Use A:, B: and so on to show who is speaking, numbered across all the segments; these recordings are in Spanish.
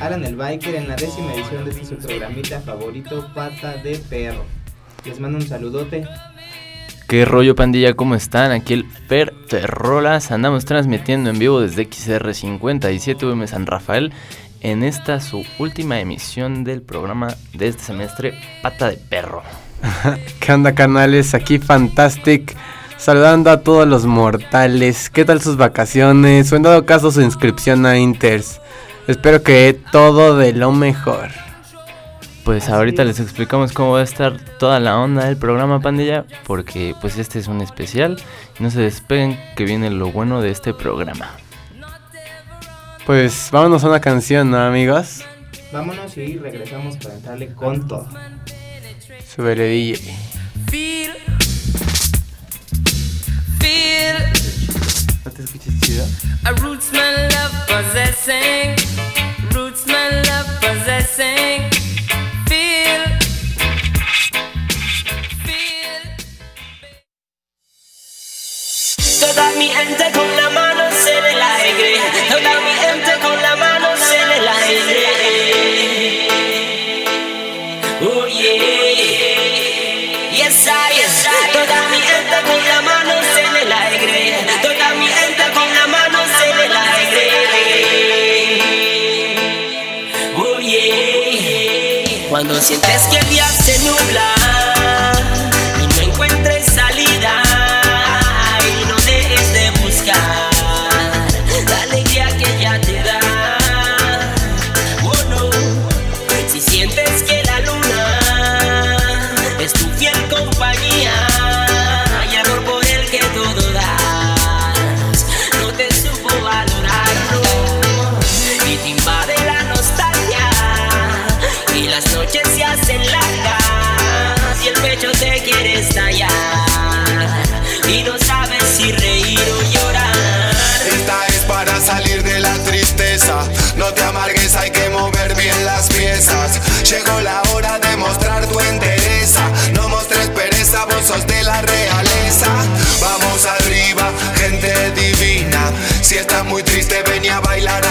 A: Alan el Biker en la décima edición de este su programita favorito Pata de Perro. Les mando un saludote.
B: ¿Qué rollo pandilla? ¿Cómo están? Aquí el Per Terrolas. Andamos transmitiendo en vivo desde XR57M San Rafael en esta su última emisión del programa de este semestre Pata de Perro.
C: ¿Qué onda canales? Aquí Fantastic saludando a todos los mortales. ¿Qué tal sus vacaciones? O en dado caso su inscripción a Inters. Espero que todo de lo mejor.
B: Pues ahorita les explicamos cómo va a estar toda la onda del programa Pandilla, porque pues este es un especial. No se despeguen que viene lo bueno de este programa.
C: Pues vámonos a una canción, ¿no, amigos?
A: Vámonos y regresamos para entrarle con todo.
C: Súbele DJ.
D: Feel. Feel.
C: ¿No te escuchas chido?
D: I roots my love possessing. sientes que el día se nubla.
E: Llegó la hora de mostrar tu entereza. No mostres pereza, vos sos de la realeza. Vamos arriba, gente divina. Si estás muy triste, ven a bailar.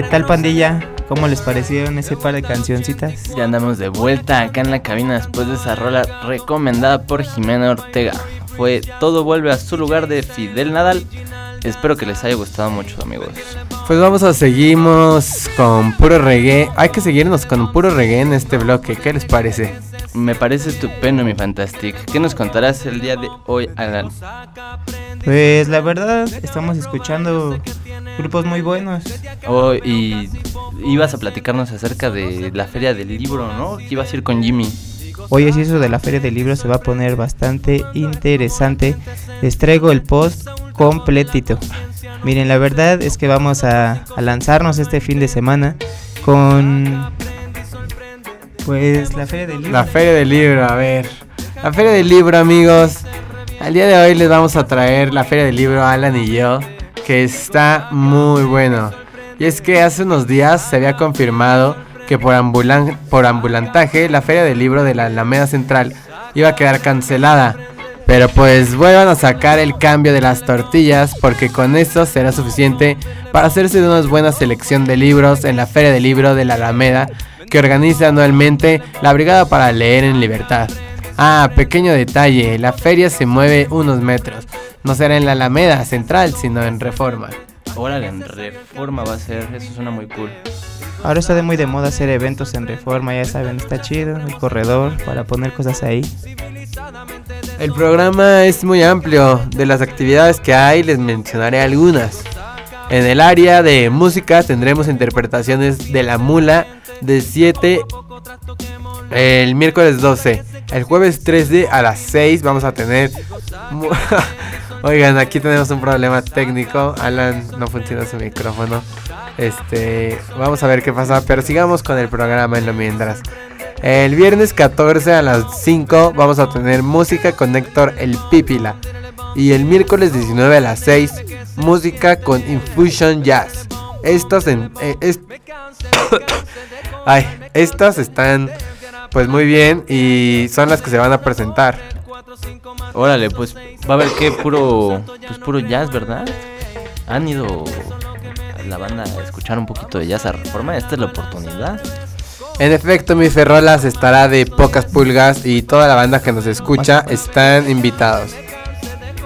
A: ¿Qué tal pandilla? ¿Cómo les parecieron ese par de cancioncitas?
B: Ya andamos de vuelta acá en la cabina después de esa rola recomendada por Jimena Ortega. Fue Todo vuelve a su lugar de Fidel Nadal. Espero que les haya gustado mucho, amigos.
C: Pues vamos a seguimos con puro reggae. Hay que seguirnos con puro reggae en este bloque. ¿Qué les parece?
B: Me parece estupendo, mi Fantastic. ¿Qué nos contarás el día de hoy, Alan?
A: Pues la verdad, estamos escuchando grupos muy buenos.
B: Oh, y ibas a platicarnos acerca de la feria del libro, ¿no? Que ibas a ir con Jimmy.
A: Oye, si eso de la feria del libro se va a poner bastante interesante, les traigo el post completito. Miren, la verdad es que vamos a, a lanzarnos este fin de semana con pues la feria del libro.
C: La feria del libro, a ver. La feria del libro, amigos. Al día de hoy les vamos a traer la feria del libro, Alan y yo, que está muy bueno. Y es que hace unos días se había confirmado que por, ambulan por ambulantaje la feria del libro de la Alameda Central iba a quedar cancelada. Pero pues vuelvan a sacar el cambio de las tortillas porque con eso será suficiente para hacerse de una buena selección de libros en la Feria del Libro de la Alameda que organiza anualmente la Brigada para Leer en Libertad. Ah, pequeño detalle, la feria se mueve unos metros. No será en la Alameda Central, sino en Reforma.
B: Órale, en Reforma va a ser, eso suena muy cool.
A: Ahora está de muy de moda hacer eventos en Reforma, ya saben, está chido, el corredor para poner cosas ahí.
C: El programa es muy amplio. De las actividades que hay les mencionaré algunas. En el área de música tendremos interpretaciones de la mula de 7 el miércoles 12. El jueves 13 a las 6 vamos a tener... Oigan, aquí tenemos un problema técnico. Alan no funciona su micrófono. Este, vamos a ver qué pasa, pero sigamos con el programa en lo mientras. El viernes 14 a las 5 vamos a tener música con Héctor El Pípila. Y el miércoles 19 a las 6, música con Infusion Jazz. Estas, en, eh, Ay, estas están pues muy bien y son las que se van a presentar.
B: Órale, pues va a haber que puro, pues puro jazz, ¿verdad? Han ido la banda a escuchar un poquito de jazz a reforma, esta es la oportunidad.
C: En efecto, mi Ferrolas estará de pocas pulgas y toda la banda que nos escucha están invitados.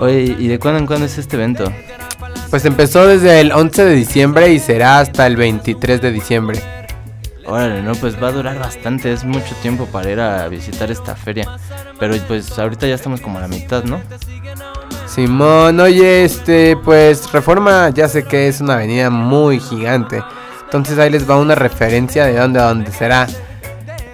B: Oye, ¿y de cuándo en cuándo es este evento?
C: Pues empezó desde el 11 de diciembre y será hasta el 23 de diciembre.
B: Órale, no, pues va a durar bastante, es mucho tiempo para ir a visitar esta feria. Pero pues ahorita ya estamos como a la mitad, ¿no?
C: Simón, oye, este, pues Reforma ya sé que es una avenida muy gigante. Entonces ahí les va una referencia de dónde a dónde será.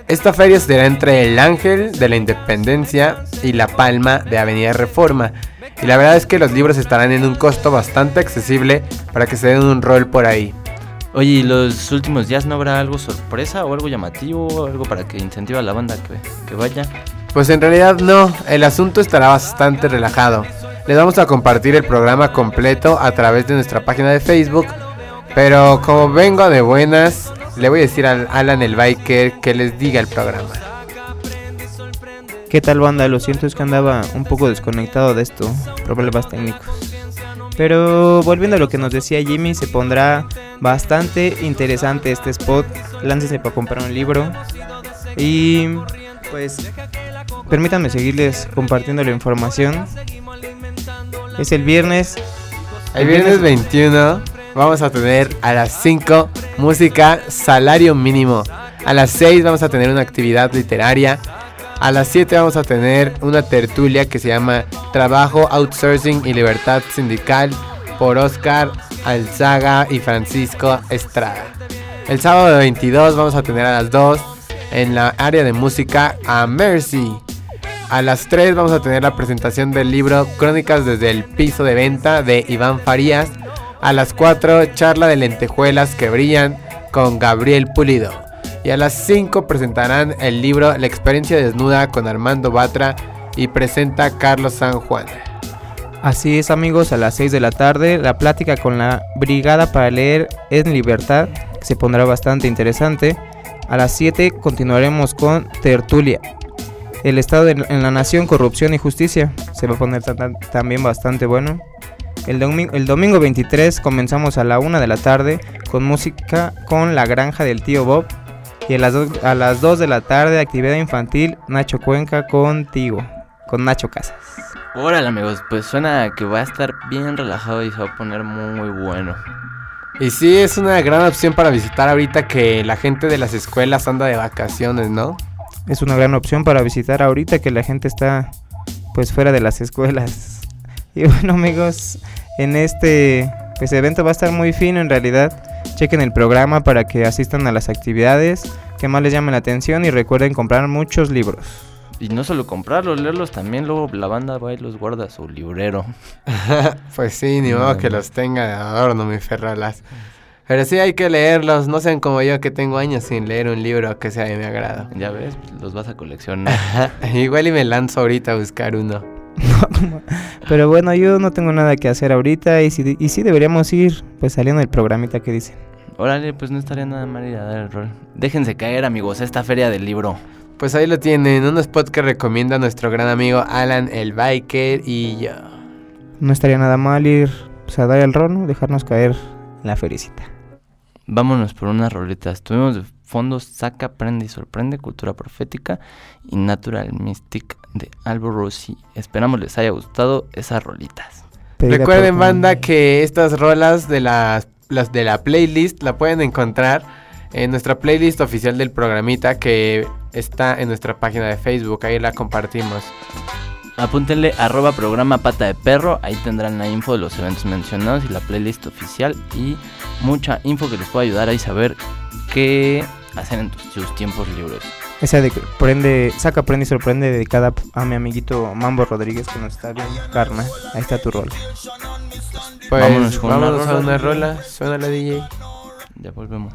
C: Esta feria será entre el Ángel de la Independencia y La Palma de Avenida Reforma. Y la verdad es que los libros estarán en un costo bastante accesible para que se den un rol por ahí.
B: Oye, ¿y los últimos días no habrá algo sorpresa o algo llamativo o algo para que incentive a la banda que, que vaya?
C: Pues en realidad no, el asunto estará bastante relajado. Les vamos a compartir el programa completo a través de nuestra página de Facebook. Pero como vengo de buenas, le voy a decir al Alan el Biker que les diga el programa.
A: ¿Qué tal banda? Lo siento, es que andaba un poco desconectado de esto, problemas técnicos. Pero volviendo a lo que nos decía Jimmy, se pondrá bastante interesante este spot. Láncese para comprar un libro. Y pues permítanme seguirles compartiendo la información. Es el viernes.
C: El viernes 21 vamos a tener a las 5 música salario mínimo. A las 6 vamos a tener una actividad literaria. A las 7 vamos a tener una tertulia que se llama Trabajo, Outsourcing y Libertad Sindical por Oscar Alzaga y Francisco Estrada. El sábado 22 vamos a tener a las 2 en la área de música a Mercy. A las 3 vamos a tener la presentación del libro Crónicas desde el piso de venta de Iván Farías. A las 4 charla de lentejuelas que brillan con Gabriel Pulido. Y a las 5 presentarán el libro La experiencia desnuda con Armando Batra y presenta Carlos San Juan.
A: Así es amigos, a las 6 de la tarde la plática con la Brigada para Leer en Libertad, se pondrá bastante interesante. A las 7 continuaremos con Tertulia. El Estado en, la Nación, Corrupción y Justicia. Se va a poner ta- ta- también bastante bueno. El, domi- el domingo 23 comenzamos a la 1 de la tarde con música con La Granja del Tío Bob. Y a las, dos- a las 2 de la tarde actividad infantil Nacho Cuenca contigo, con Nacho Casas.
B: Órale, amigos, pues suena que va a estar bien relajado y se va a poner muy bueno.
C: Y sí, es una gran opción para visitar ahorita que la gente de las escuelas anda de vacaciones, ¿no?
A: Es una gran opción para visitar ahorita que la gente está pues fuera de las escuelas. Y bueno amigos, en este pues evento va a estar muy fino en realidad. Chequen el programa para que asistan a las actividades que más les llamen la atención y recuerden comprar muchos libros.
B: Y no solo comprarlos, leerlos también, luego la banda va y los guarda a su librero.
C: Pues sí, ni modo que los tenga de adorno, mi ferralas. Pero sí hay que leerlos, no sean como yo que tengo años sin leer un libro que sea de mi agrado.
B: Ya ves, los vas a coleccionar.
C: Igual y me lanzo ahorita a buscar uno.
A: Pero bueno, yo no tengo nada que hacer ahorita y sí, y sí deberíamos ir pues saliendo del programita que dicen.
B: Órale, pues no estaría nada mal ir a dar el rol. Déjense caer, amigos, esta feria del libro.
C: Pues ahí lo tienen, un spot que recomienda nuestro gran amigo Alan el Biker y yo.
A: No estaría nada mal ir pues, a dar el rol, ¿no? dejarnos caer en la felicita.
B: Vámonos por unas rolitas. Tuvimos de fondo Saca, Aprende y Sorprende, Cultura Profética y Natural Mystic de Albo Rossi. Esperamos les haya gustado esas rolitas.
A: Pedida
C: Recuerden banda que estas rolas de las, las de la playlist la pueden encontrar en nuestra playlist oficial del programita que está en nuestra página de Facebook, ahí la compartimos.
B: Apúntenle arroba programa pata de perro, ahí tendrán la info de los eventos mencionados y la playlist oficial y mucha info que les pueda ayudar a saber qué hacer en tus- sus tiempos libres.
A: Esa de prende, saca, prende y sorprende dedicada a mi amiguito Mambo Rodríguez que nos está viendo. Karma, ahí está tu rol.
C: Pues
B: Vámonos con una
C: vámonos a una rola, suena la DJ.
B: Ya volvemos.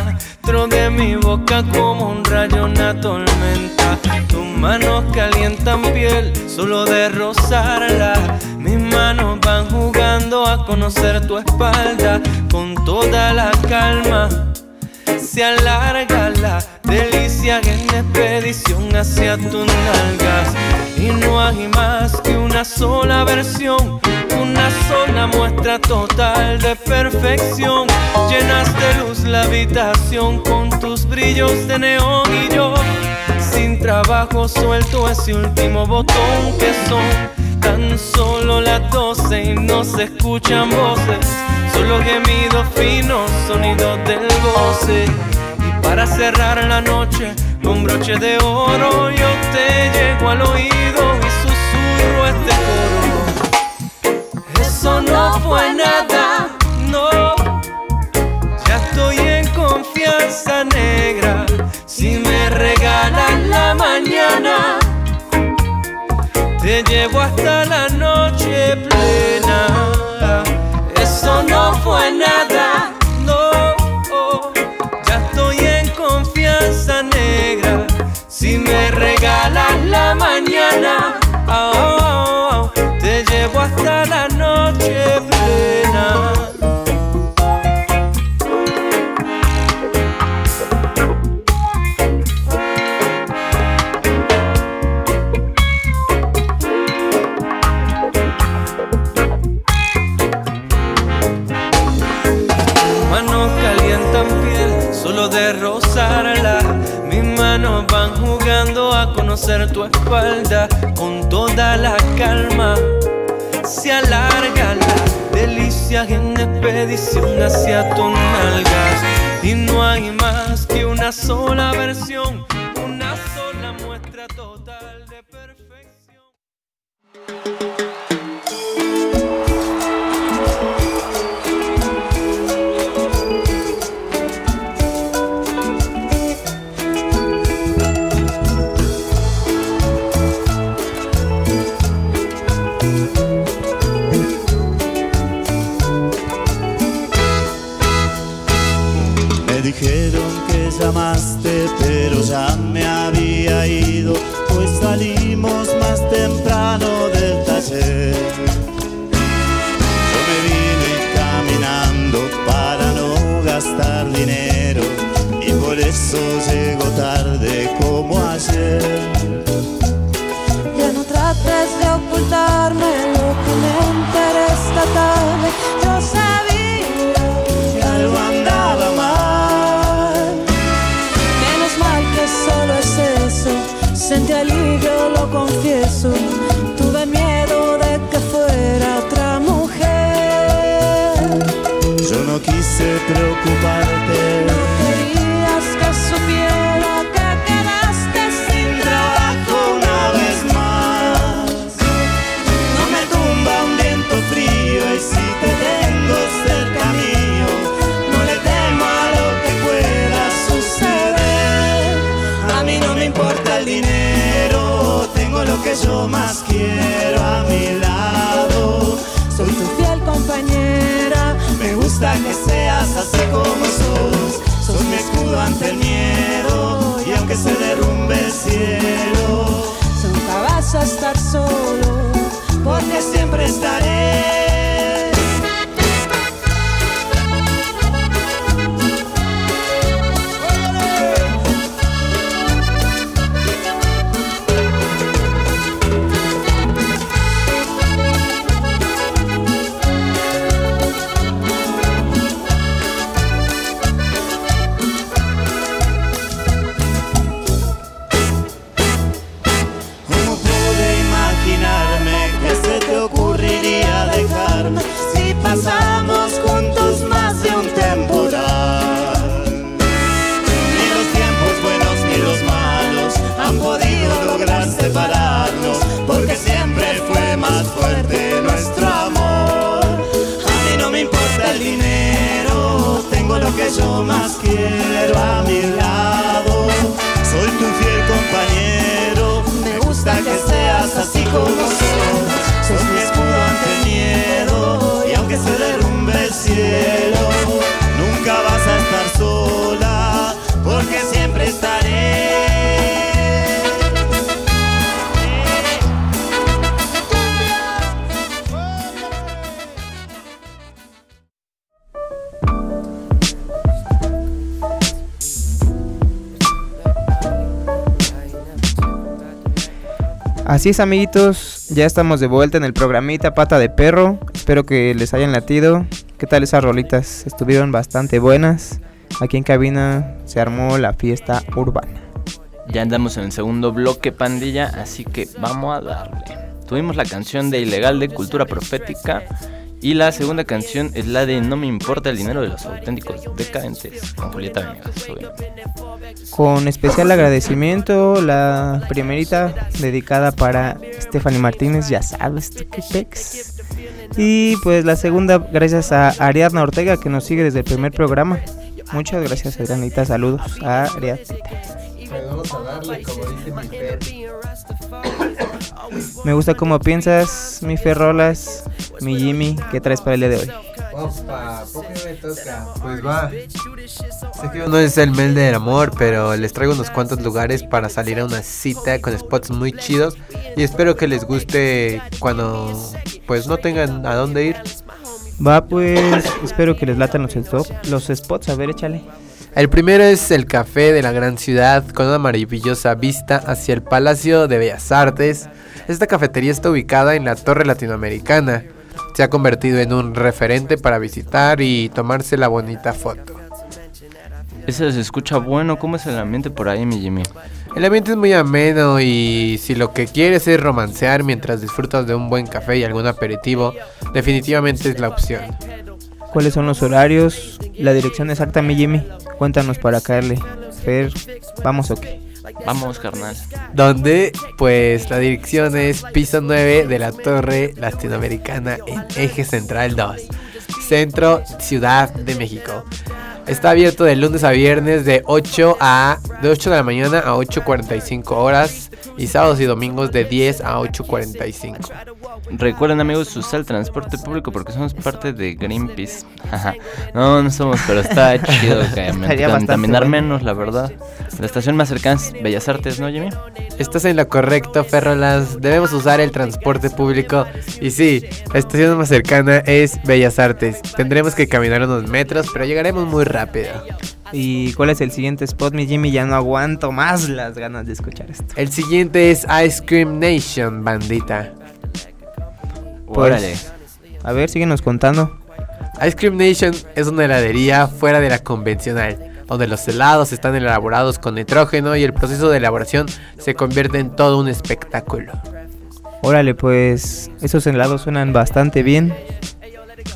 F: dentro de mi boca como un rayo una tormenta. Tus manos calientan piel solo de rozarla. Mis manos van jugando a conocer tu espalda con toda la calma. Se alarga la delicia en expedición hacia tus nalgas. Y no hay más que una sola versión, una sola muestra total de perfección. Llenas de luz la habitación con tus brillos de neón y yo. Sin trabajo suelto ese último botón que son tan solo las doce y no se escuchan voces. Solo gemidos finos, sonidos del goce. Y para cerrar la noche con broche de oro, yo te llego al oído y susurro este coro. Eso no fue nada, no. Ya estoy en confianza negra. Si me regalan la mañana, te llevo hasta la noche plena. Eso no fue nada, no. Ya estoy en confianza negra. Si me regalas la mañana, ah, ah, ah, te llevo hasta la noche plena.
G: goodbye. Seas así como sos. Sos mi escudo ante el miedo y aunque se derrumbe el cielo.
H: Nunca vas a estar solo.
G: porque siempre estaré. Así como sos. Sos mi escudo ante miedo y aunque se derrumbe el cielo,
A: Así es amiguitos, ya estamos de vuelta en el programita Pata de Perro. Espero que les hayan latido. ¿Qué tal esas rolitas? Estuvieron bastante buenas. Aquí en cabina se armó la fiesta urbana.
B: Ya andamos en el segundo bloque, pandilla, así que vamos a darle. Tuvimos la canción de Ilegal de Cultura Profética y la segunda canción es la de No me importa el dinero de los auténticos decadentes con Julieta Venegas. obviamente.
A: Con especial agradecimiento, la primerita dedicada para Stephanie Martínez, ya sabes, tú qué pex. Y pues la segunda, gracias a Ariadna Ortega que nos sigue desde el primer programa. Muchas gracias, Ariadnita. Saludos a Ariadna.
C: Vamos a darle, como dice mi Fer.
A: Me gusta cómo piensas, mi Ferrolas, mi Jimmy. ¿Qué traes para el día de hoy?
C: Opa, ¿por qué me toca? Pues va. Sé que no es el mel del amor, pero les traigo unos cuantos lugares para salir a una cita con spots muy chidos. Y espero que les guste cuando pues no tengan a dónde ir.
A: Va, pues espero que les latan los, stop- los spots. A ver, échale.
C: El primero es el café de la gran ciudad con una maravillosa vista hacia el Palacio de Bellas Artes. Esta cafetería está ubicada en la Torre Latinoamericana. Se ha convertido en un referente para visitar y tomarse la bonita foto.
B: Ese se escucha bueno. ¿Cómo es el ambiente por ahí, mi Jimmy?
C: El ambiente es muy ameno y si lo que quieres es romancear mientras disfrutas de un buen café y algún aperitivo, definitivamente es la opción.
A: ¿Cuáles son los horarios? La dirección exacta, mi Jimmy. Cuéntanos para caerle. Fer, ¿vamos o qué?
B: Vamos, carnal.
C: Donde, pues, la dirección es piso 9 de la Torre Latinoamericana en Eje Central 2, Centro, Ciudad de México. Está abierto de lunes a viernes de 8 a de 8 de la mañana a 8:45 horas y sábados y domingos de 10 a 8:45.
B: Recuerden amigos usar el transporte público porque somos parte de Greenpeace. No, no somos, pero está chido contaminar
A: bueno.
B: menos, la verdad. La estación más cercana es Bellas Artes, ¿no, Jimmy?
C: Estás en lo correcto, Ferrolas. Debemos usar el transporte público. Y sí, la estación más cercana es Bellas Artes. Tendremos que caminar unos metros, pero llegaremos muy rápido.
A: ¿Y cuál es el siguiente spot, mi Jimmy? Ya no aguanto más las ganas de escuchar esto.
C: El siguiente es Ice Cream Nation, bandita.
A: Pues,
B: Órale.
A: A ver, síguenos contando.
C: Ice Cream Nation es una heladería fuera de la convencional, donde los helados están elaborados con nitrógeno y el proceso de elaboración se convierte en todo un espectáculo.
A: Órale, pues esos helados suenan bastante bien.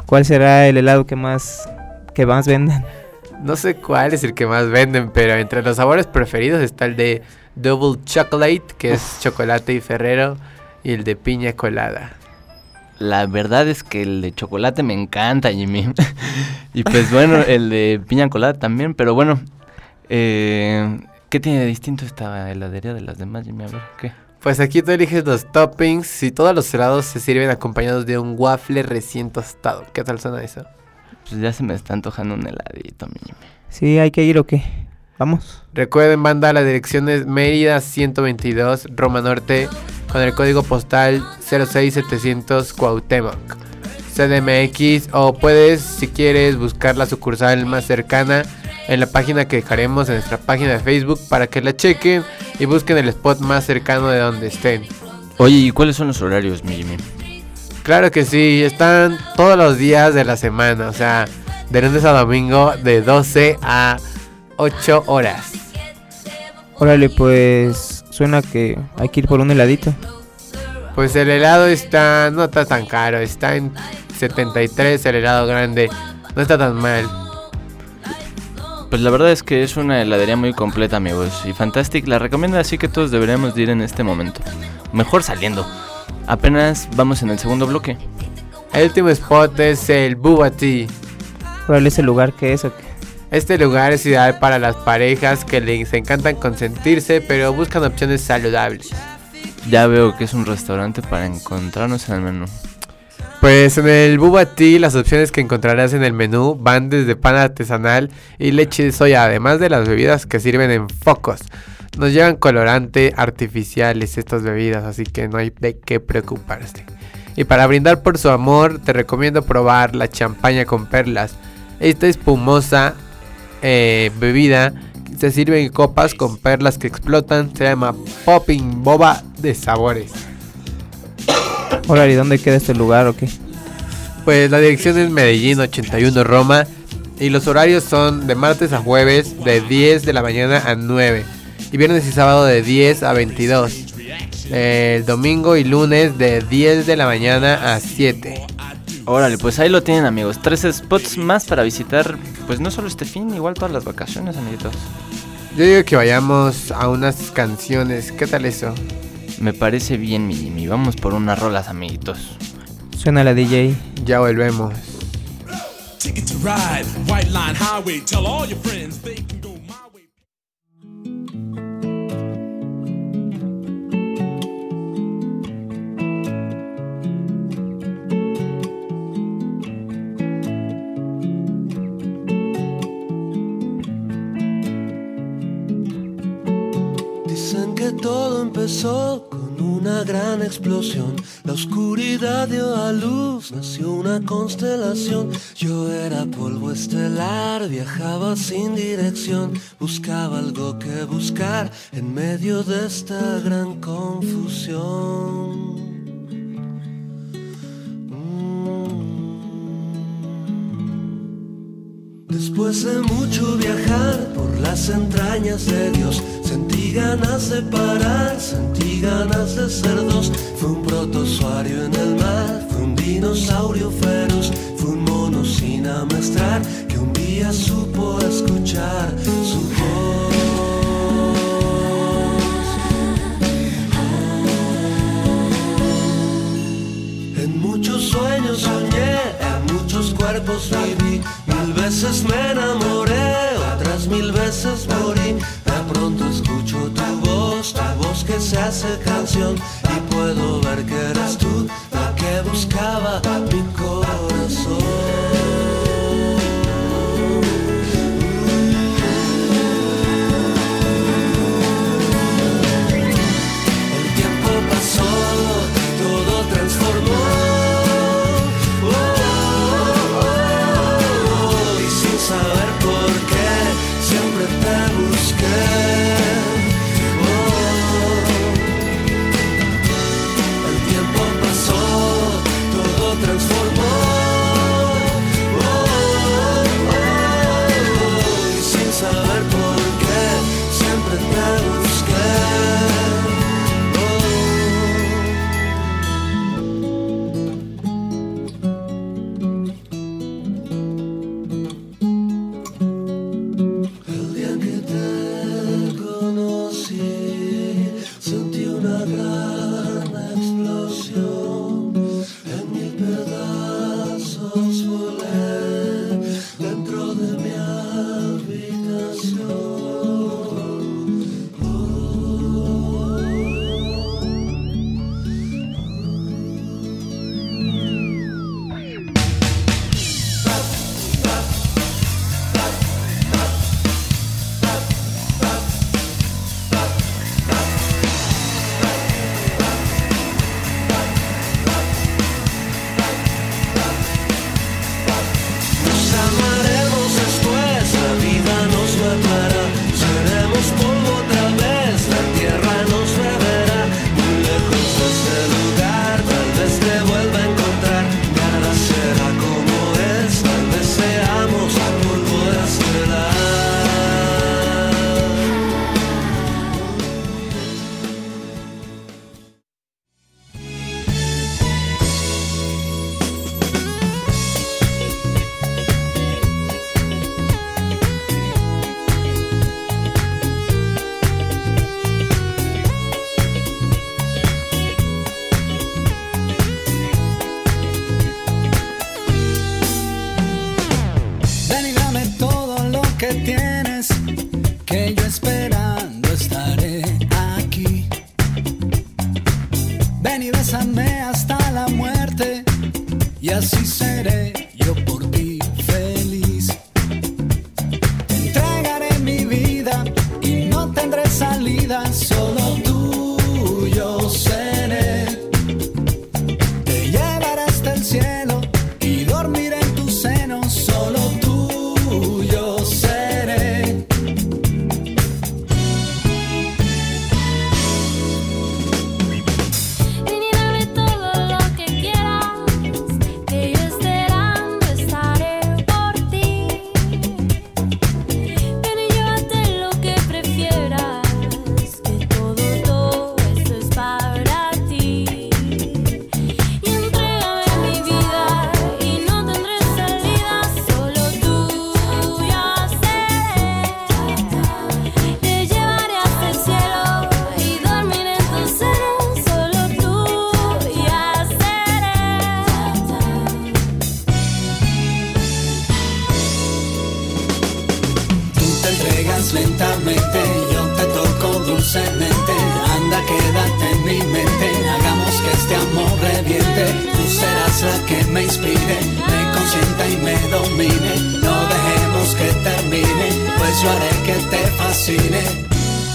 A: ¿Cuál será el helado que más que más vendan?
C: No sé cuál es el que más venden, pero entre los sabores preferidos está el de Double Chocolate, que es chocolate y ferrero, y el de piña colada.
B: La verdad es que el de chocolate me encanta, Jimmy. y pues bueno, el de piña colada también, pero bueno. Eh, ¿Qué tiene de distinto esta heladería de las demás, Jimmy? A ver, ¿qué?
C: Pues aquí tú eliges los toppings y todos los helados se sirven acompañados de un waffle recién tostado. ¿Qué tal suena eso?
B: Pues ya se me está antojando un heladito, mi Jimmy.
A: Sí, hay que ir o qué. Vamos.
C: Recuerden, banda, la dirección es Mérida 122, Roma Norte, con el código postal 06700 Cuauhtémoc. CDMX o puedes, si quieres, buscar la sucursal más cercana en la página que dejaremos en nuestra página de Facebook para que la chequen y busquen el spot más cercano de donde estén.
B: Oye, ¿y cuáles son los horarios, mi Jimmy?
C: Claro que sí, están todos los días de la semana, o sea, de lunes a domingo de 12 a 8 horas.
A: Órale, pues suena que hay que ir por un heladito.
C: Pues el helado está, no está tan caro, está en 73 el helado grande, no está tan mal.
B: Pues la verdad es que es una heladería muy completa, amigos. Y Fantastic la recomiendo, así que todos deberíamos de ir en este momento. Mejor saliendo. Apenas vamos en el segundo bloque.
C: El último spot es el Bubba Tea.
A: Órale, ese lugar que es o qué.
C: Este lugar es ideal para las parejas que les encantan consentirse, pero buscan opciones saludables.
B: Ya veo que es un restaurante para encontrarnos en el menú.
C: Pues en el Bubba Tea las opciones que encontrarás en el menú van desde pan artesanal y leche de soya, además de las bebidas que sirven en focos. Nos llevan colorante artificiales estas bebidas, así que no hay de qué preocuparse. Y para brindar por su amor, te recomiendo probar la champaña con perlas. Esta espumosa eh, bebida se sirve en copas con perlas que explotan. Se llama Popping Boba de sabores.
A: Órale, ¿y ¿dónde queda este lugar o qué?
C: Pues la dirección es Medellín 81 Roma y los horarios son de martes a jueves de 10 de la mañana a 9 y viernes y sábado de 10 a 22. El domingo y lunes de 10 de la mañana a 7.
B: Órale, pues ahí lo tienen, amigos. Tres spots más para visitar, pues no solo este fin, igual todas las vacaciones, amiguitos.
C: Yo digo que vayamos a unas canciones. ¿Qué tal eso?
B: Me parece bien, mi Jimmy. Vamos por unas rolas, amiguitos.
A: Suena la DJ.
C: Ya volvemos.
F: Empezó con una gran explosión. La oscuridad dio a luz, nació una constelación. Yo era polvo estelar, viajaba sin dirección. Buscaba algo que buscar en medio de esta gran confusión. Después de mucho viajar por las entrañas de Dios, sentí
I: ganas de parar, sentí ganas de ser dos. Fue un protozoario en el mar, fue un dinosaurio feroz, fue un mono sin amestrar que un día supo escuchar su voz. En muchos sueños soñé, en muchos cuerpos viví mil veces me enamoré, otras mil veces morí. De pronto escucho tu voz, tu voz que se hace canción y puedo ver que eras tú la que buscaba mi corazón.
J: hablar.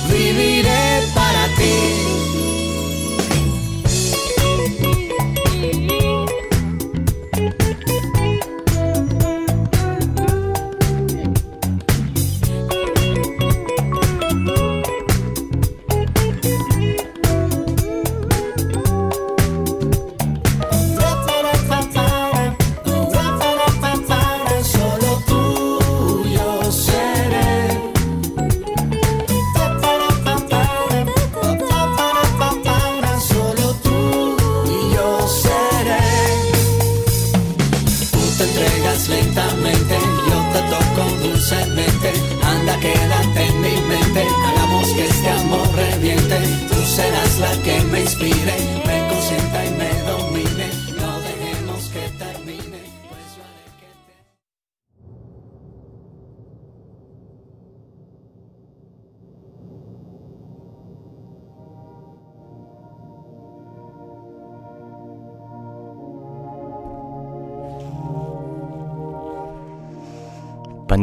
J: viviré para ti.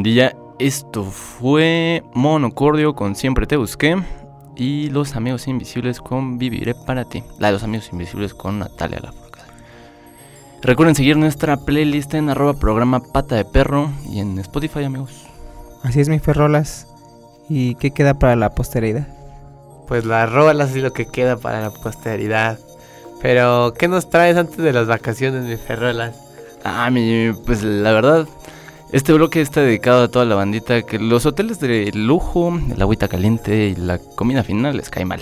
B: Pandilla, esto fue Monocordio con Siempre Te Busqué y Los Amigos Invisibles con Viviré para ti. La de Los Amigos Invisibles con Natalia Lafourcade. Recuerden seguir nuestra playlist en arroba programa Pata de Perro y en Spotify, amigos.
A: Así es, mi Ferrolas. ¿Y qué queda para la posteridad?
C: Pues las rolas es lo que queda para la posteridad. Pero, ¿qué nos traes antes de las vacaciones, mi Ferrolas?
B: Ah, mi, pues la verdad, este bloque está dedicado a toda la bandita que los hoteles de lujo, el agüita caliente y la comida final les cae mal.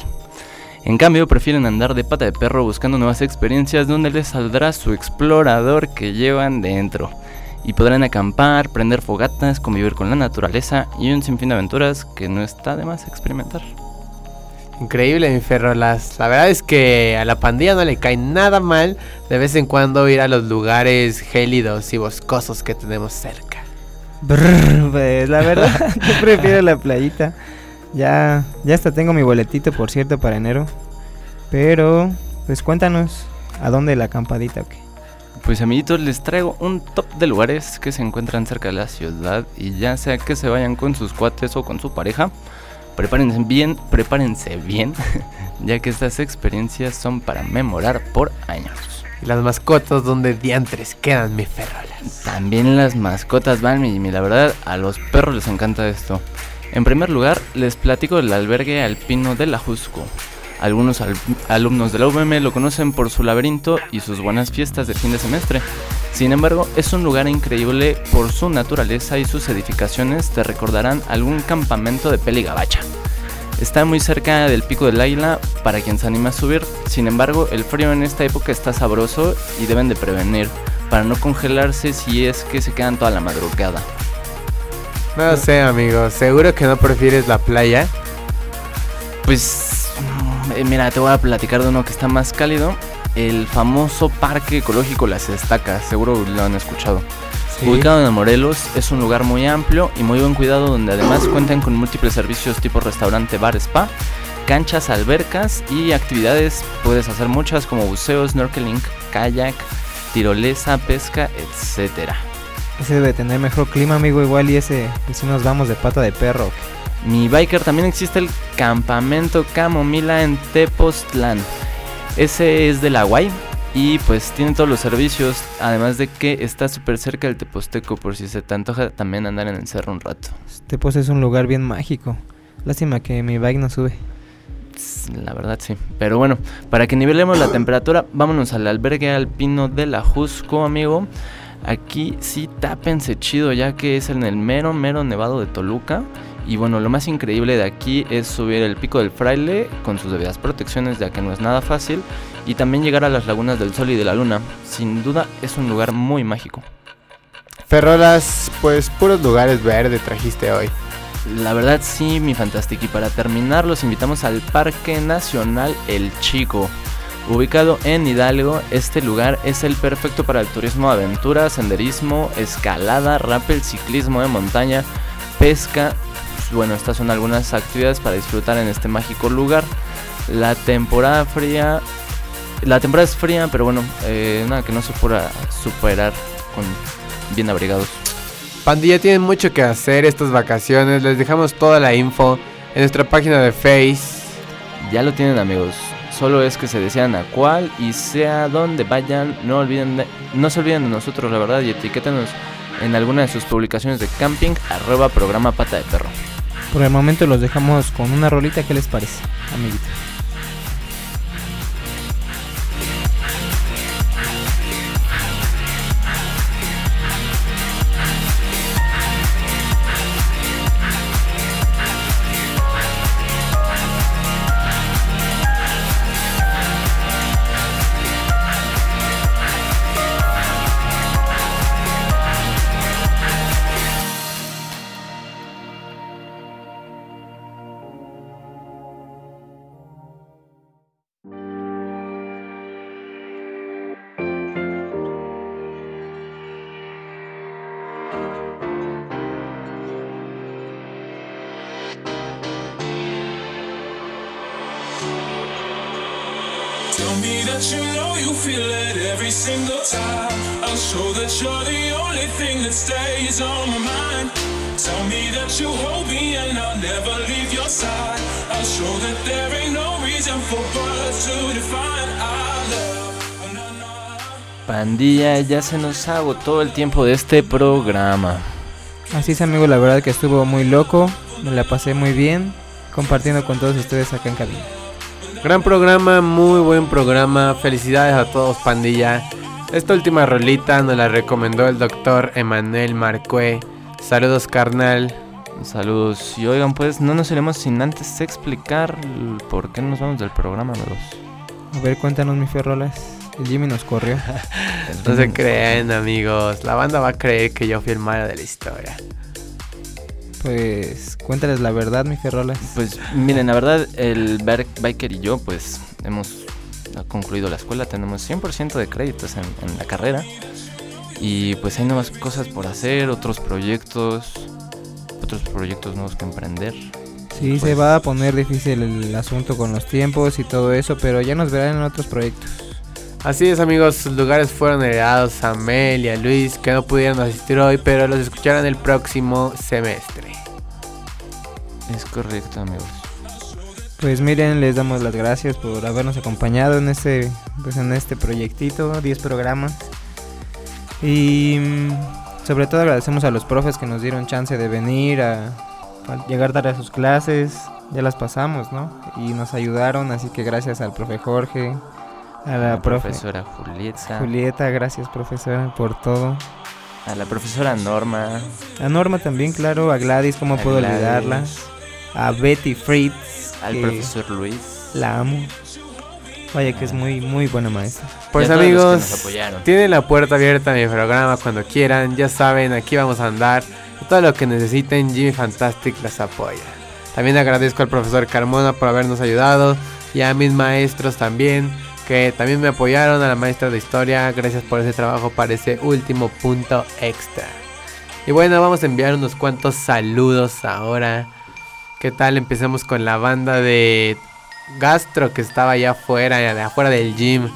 B: En cambio, prefieren andar de pata de perro buscando nuevas experiencias donde les saldrá su explorador que llevan dentro. Y podrán acampar, prender fogatas, convivir con la naturaleza y un sinfín de aventuras que no está de más experimentar.
C: Increíble, mi Ferrolas. La verdad es que a la pandilla no le cae nada mal de vez en cuando ir a los lugares gélidos y boscosos que tenemos cerca.
A: Brr, pues la verdad, yo prefiero la playita. Ya, ya hasta tengo mi boletito, por cierto, para enero. Pero, pues cuéntanos, ¿a dónde la acampadita o?
B: Pues amiguitos, les traigo un top de lugares que se encuentran cerca de la ciudad y ya sea que se vayan con sus cuates o con su pareja, prepárense bien, prepárense bien, ya que estas experiencias son para memorar por años.
C: Las mascotas donde diantres quedan, mi Ferrolas.
B: También las mascotas van y la verdad a los perros les encanta esto. En primer lugar, les platico del albergue alpino de la Jusco. Algunos al- alumnos de la UVM lo conocen por su laberinto y sus buenas fiestas de fin de semestre. Sin embargo, es un lugar increíble por su naturaleza y sus edificaciones te recordarán algún campamento de peli gabacha. Está muy cerca del pico del águila para quien se anima a subir, sin embargo el frío en esta época está sabroso y deben de prevenir para no congelarse si es que se quedan toda la madrugada.
C: No sé, amigo. ¿Seguro que no prefieres la playa?
B: Pues eh, mira, te voy a platicar de uno que está más cálido, el famoso Parque Ecológico Las Estacas, seguro lo han escuchado.
C: Sí.
B: Ubicado en Morelos, es un lugar muy amplio y muy buen cuidado donde además cuentan con múltiples servicios tipo restaurante, bar, spa, canchas, albercas y actividades. Puedes hacer muchas como buceo, snorkeling, kayak, tirolesa, pesca, etcétera.
A: Ese debe tener mejor clima, amigo, igual y ese, si nos vamos de pata de perro.
B: Mi biker también existe el campamento Camomila en Tepoztlán. Ese es de la Guay y pues tiene todos los servicios, además de que está súper cerca del Teposteco por si se te antoja también andar en el cerro un rato.
A: Este pues es un lugar bien mágico. Lástima que mi bike no sube.
B: La verdad sí. Pero bueno, para que nivelemos la temperatura, vámonos al albergue alpino de la Jusco, amigo. Aquí sí tápense chido ya que es en el mero, mero nevado de Toluca. Y bueno, lo más increíble de aquí es subir el pico del fraile con sus debidas protecciones ya que no es nada fácil. Y también llegar a las lagunas del sol y de la luna. Sin duda es un lugar muy mágico.
C: Ferrolas, pues puros lugares verdes trajiste hoy.
B: La verdad sí, mi fantastic. Y para terminar, los invitamos al Parque Nacional El Chico. Ubicado en Hidalgo, este lugar es el perfecto para el turismo aventura, senderismo, escalada, rappel, ciclismo de montaña, pesca. Pues, Bueno, estas son algunas actividades para disfrutar en este mágico lugar. La temporada fría, la temporada es fría, pero bueno, eh, nada que no se pueda superar con bien abrigados.
C: Pandilla tienen mucho que hacer estas vacaciones. Les dejamos toda la info en nuestra página de Face.
B: Ya lo tienen amigos. Solo es que se desean a cuál y sea donde vayan. No olviden de- no se olviden de nosotros, la verdad, y etiquétenos en alguna de sus publicaciones de camping, arroba programa pata de perro.
A: Por el momento los dejamos con una rolita, ¿qué les parece, amiguitos?
K: Tell me that you know you feel it every single time. I'll show that you're the only thing that stays on my mind. Tell me that you hold me and I'll never leave your side. I'll show that there ain't no reason for words to define our love.
B: Pandilla, ya se nos agotó el tiempo de este programa.
A: Así es, amigo, la verdad que estuvo muy loco. Me la pasé muy bien compartiendo con todos ustedes acá en cabina.
C: Gran programa, muy buen programa. Felicidades a todos, pandilla. Esta última rolita nos la recomendó el doctor Emanuel Marcue. Saludos, carnal.
B: Saludos. Y oigan, pues no nos iremos sin antes explicar por qué nos vamos del programa, amigos.
A: A ver, cuéntanos, mi Ferrolas. El Jimmy nos corrió.
C: No se creen, amigos. La banda va a creer que yo fui el malo de la historia.
A: Pues cuéntales la verdad, mi Ferrolas.
B: Pues miren, la verdad, el Berk Biker y yo, pues hemos concluido la escuela, tenemos 100% de créditos en, en, la carrera. Y pues hay nuevas cosas por hacer, otros proyectos, otros proyectos nuevos que emprender.
A: Sí,
B: Pues-
A: se va a poner difícil el asunto con los tiempos y todo eso, pero ya nos verán en otros proyectos.
C: Así es, amigos, sus lugares fueron heredados a Mel y a Luis, que no pudieron asistir hoy, pero los escucharán el próximo semestre.
B: Es correcto, amigos.
A: Pues miren, les damos las gracias por habernos acompañado en este, pues en este proyectito, 10 programas. Y mm, sobre todo agradecemos a los profes que nos dieron chance de venir a, a llegar tarde a sus clases. Ya las pasamos, ¿no? Y nos ayudaron, así que gracias al profe Jorge, a la,
B: La
A: profe-
B: profesora Julieta.
A: Julieta, gracias profesora por todo.
B: A la profesora Norma.
A: A Norma también, claro, a Gladys, ¿cómo
B: A
A: puedo
B: Gladys.
A: olvidarla? A Betty Fritz,
B: Al profesor Luis.
A: la amo. Vaya que es muy, muy buena maestra.
C: Pues amigos,
B: nos apoyaron.
C: tienen la puerta abierta a mi programa cuando quieran, ya saben, aquí vamos a andar. Todo lo que necesiten, Jimmy Fantastic las apoya. También agradezco al profesor Carmona por habernos ayudado y a mis maestros también, que también me apoyaron, a la maestra de historia, gracias por ese trabajo para ese último punto extra. Y bueno, vamos a enviar unos cuantos saludos ahora. ¿Qué tal? Empecemos con la banda de Gastro que estaba allá afuera, afuera del gym.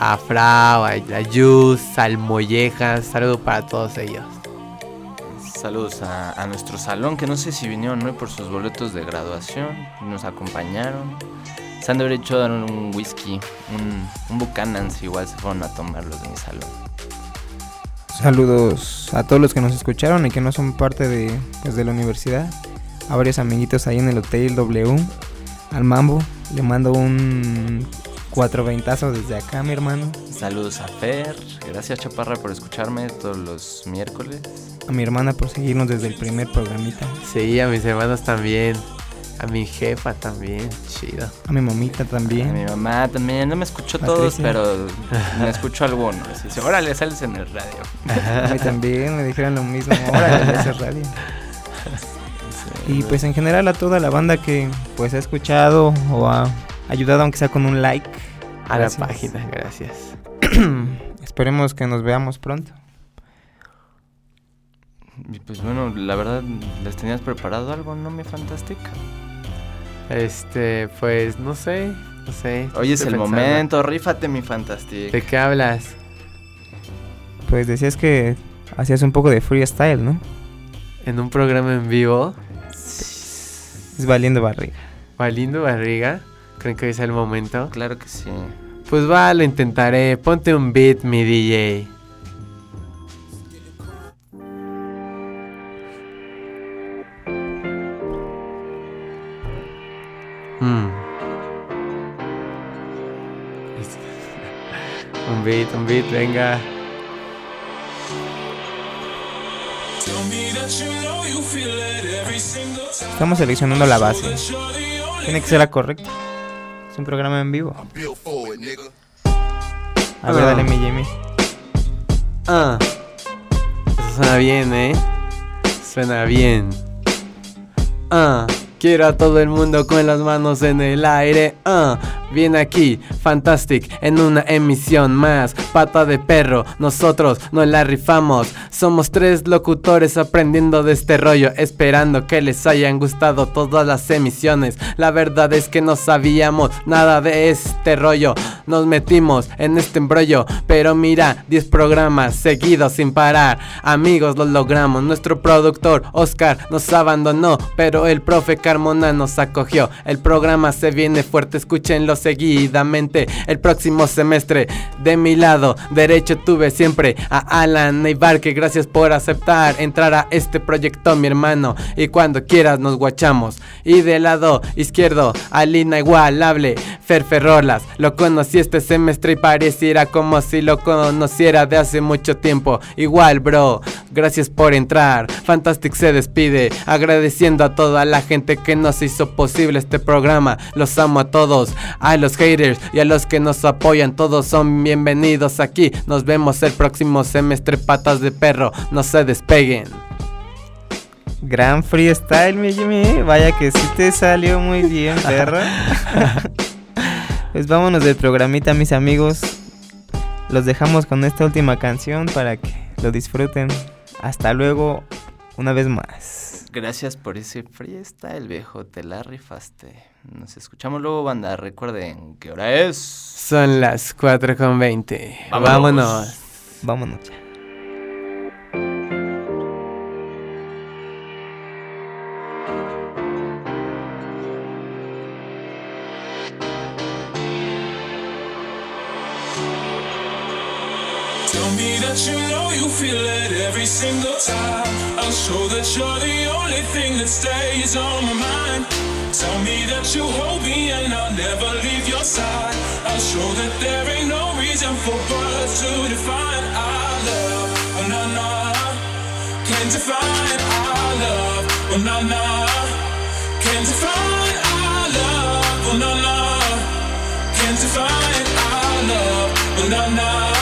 C: A Frau, a, Yus, al Mollejas. Saludo para todos ellos.
B: Saludos a, a nuestro salón, que no sé si vinieron hoy por sus boletos de graduación. Nos acompañaron. Se han de haber hecho un whisky, un, un Buchanan's, igual se fueron a tomar los de mi salón.
A: Saludos a todos los que nos escucharon y que no son parte de, pues, de la universidad. A varios amiguitos ahí en el Hotel W. Al Mambo. Le mando un cuatro veintazo desde acá, mi hermano.
B: Saludos a Fer, gracias Chaparra por escucharme todos los miércoles.
A: A mi hermana por seguirnos desde el primer programita.
C: Sí, a mis hermanos también. A mi jefa también. Chido.
A: A mi mamita
B: A
A: también.
B: mi mamá también, no me escuchó todos,
A: Patricia.
B: pero me escuchó algunos. Dice, órale, sales en el radio.
A: A mí también me dijeron lo mismo. Órale, esa radio. Y pues en general a toda la banda que pues ha escuchado o ha ayudado aunque sea con un like.
C: A
A: Gracias.
C: la página, gracias.
A: Esperemos que nos veamos pronto.
B: Pues bueno, la verdad, ¿les tenías preparado algo, no, mi Fantastic?
C: Este, pues no sé. No sé.
B: Hoy es el
C: pensando.
B: momento, rífate, mi Fantastic.
C: ¿De qué hablas?
A: Pues decías que hacías un poco de freestyle, ¿no?
C: En un programa en vivo.
A: Es valiendo barriga.
C: Valiendo barriga. ¿Creen que hoy es el momento?
B: Claro que sí.
C: Pues va, lo intentaré. Ponte un beat, mi DJ. Un beat, un beat, venga.
A: Estamos seleccionando la base. Tiene que ser la correcta. Es un programa en vivo. A ver, dale mi Jimmy.
C: Ah. Eso suena bien, ¿eh? Suena bien. Ah. Quiero a todo el mundo con las manos en el aire. Ah. Viene aquí, Fantastic, en una emisión más. Pata de perro, nosotros nos la rifamos. Somos tres locutores aprendiendo de este rollo, esperando que les hayan gustado todas las emisiones. La verdad es que no sabíamos nada de este rollo. Nos metimos en este embrollo, pero mira, 10 programas seguidos sin parar. Amigos, lo logramos. Nuestro productor Oscar nos abandonó, pero el profe Carmona nos acogió. El programa se viene fuerte, escúchenlo seguidamente. El próximo semestre, de mi lado derecho tuve siempre a Alan Neibar, que gracias por aceptar entrar a este proyecto, mi hermano. Y cuando quieras nos guachamos. Y del lado izquierdo, Alina Igualable, Fer Ferrolas. Lo conocí este semestre y pareciera como si lo conociera de hace mucho tiempo. Igual, bro, gracias por entrar. Fantastic se despide, agradeciendo a toda la gente que nos hizo posible este programa. Los amo a todos, a los haters y a los que nos apoyan. Todos son bienvenidos aquí. Nos vemos el próximo semestre, patas de perro. No se despeguen.
A: Gran freestyle, mi Jimmy. Vaya que sí te salió muy bien, perro. pues vámonos del programita, mis amigos. Los dejamos con esta última canción para que lo disfruten. Hasta luego, una vez más.
B: Gracias por ese freestyle, viejo. Te la rifaste. Nos escuchamos luego, banda. Recuerden qué hora es.
C: Son las 4 con 20.
B: Vámonos.
C: Vámonos.
A: Ya.
K: That you know you feel it every single time. I'll show that you're the only thing that stays on my mind. Tell me that you hold me and I'll never leave your side. I'll show that there ain't no reason for words to define our love. Oh, no, no. Can't define our love. Oh, no, no. Can't define our love. Oh, no, no. Can't define our love. Oh, no, no.